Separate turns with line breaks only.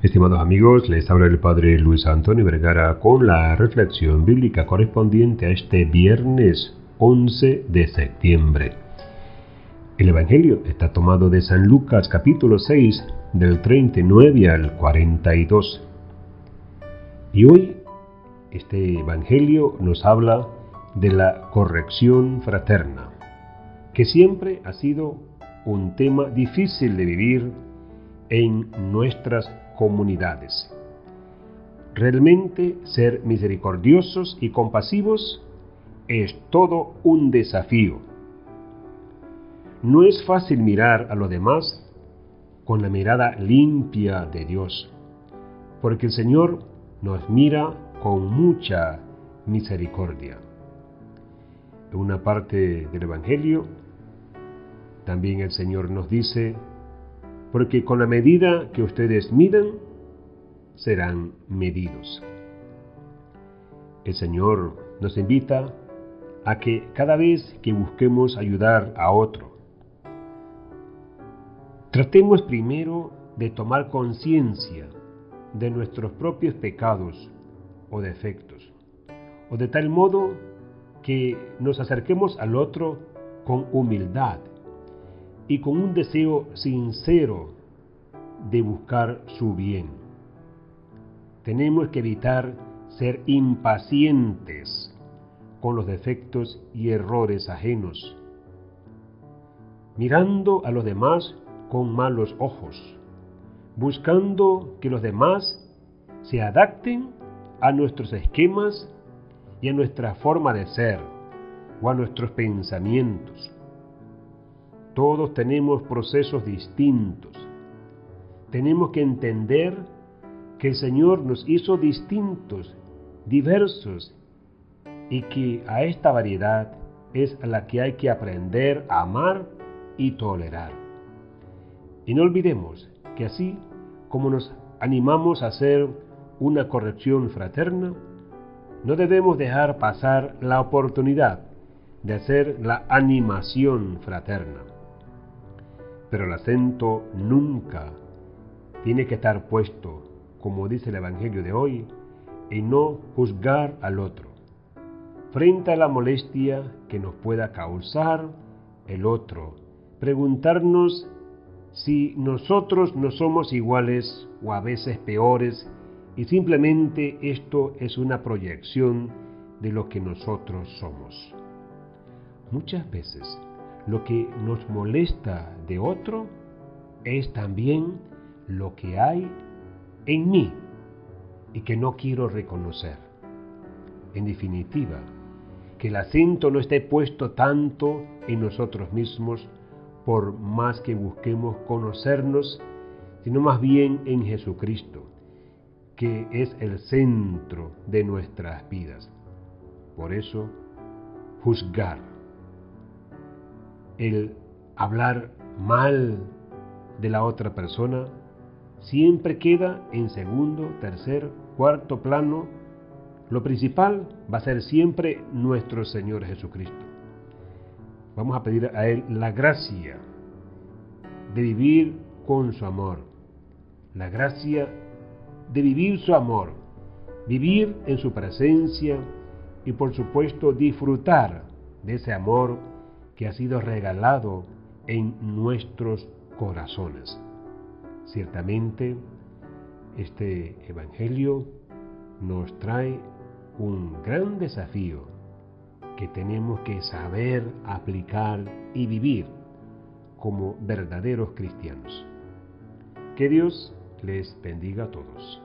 Estimados amigos, les habla el Padre Luis Antonio Vergara con la reflexión bíblica correspondiente a este viernes 11 de septiembre. El Evangelio está tomado de San Lucas capítulo 6 del 39 al 42. Y hoy este Evangelio nos habla de la corrección fraterna, que siempre ha sido un tema difícil de vivir en nuestras comunidades. Realmente ser misericordiosos y compasivos es todo un desafío. No es fácil mirar a los demás con la mirada limpia de Dios, porque el Señor nos mira con mucha misericordia. En una parte del Evangelio, también el Señor nos dice, porque con la medida que ustedes midan, serán medidos. El Señor nos invita a que cada vez que busquemos ayudar a otro, tratemos primero de tomar conciencia de nuestros propios pecados o defectos, o de tal modo que nos acerquemos al otro con humildad y con un deseo sincero de buscar su bien. Tenemos que evitar ser impacientes con los defectos y errores ajenos, mirando a los demás con malos ojos, buscando que los demás se adapten a nuestros esquemas y a nuestra forma de ser o a nuestros pensamientos. Todos tenemos procesos distintos. Tenemos que entender que el Señor nos hizo distintos, diversos, y que a esta variedad es la que hay que aprender a amar y tolerar. Y no olvidemos que así como nos animamos a hacer una corrección fraterna, no debemos dejar pasar la oportunidad de hacer la animación fraterna pero el acento nunca tiene que estar puesto, como dice el Evangelio de hoy, en no juzgar al otro, frente a la molestia que nos pueda causar el otro, preguntarnos si nosotros no somos iguales o a veces peores y simplemente esto es una proyección de lo que nosotros somos. Muchas veces lo que nos molesta de otro es también lo que hay en mí y que no quiero reconocer. En definitiva, que el acento no esté puesto tanto en nosotros mismos por más que busquemos conocernos, sino más bien en Jesucristo, que es el centro de nuestras vidas. Por eso, juzgar el hablar mal de la otra persona siempre queda en segundo, tercer, cuarto plano. Lo principal va a ser siempre nuestro Señor Jesucristo. Vamos a pedir a Él la gracia de vivir con su amor, la gracia de vivir su amor, vivir en su presencia y por supuesto disfrutar de ese amor que ha sido regalado en nuestros corazones. Ciertamente, este Evangelio nos trae un gran desafío que tenemos que saber aplicar y vivir como verdaderos cristianos. Que Dios les bendiga a todos.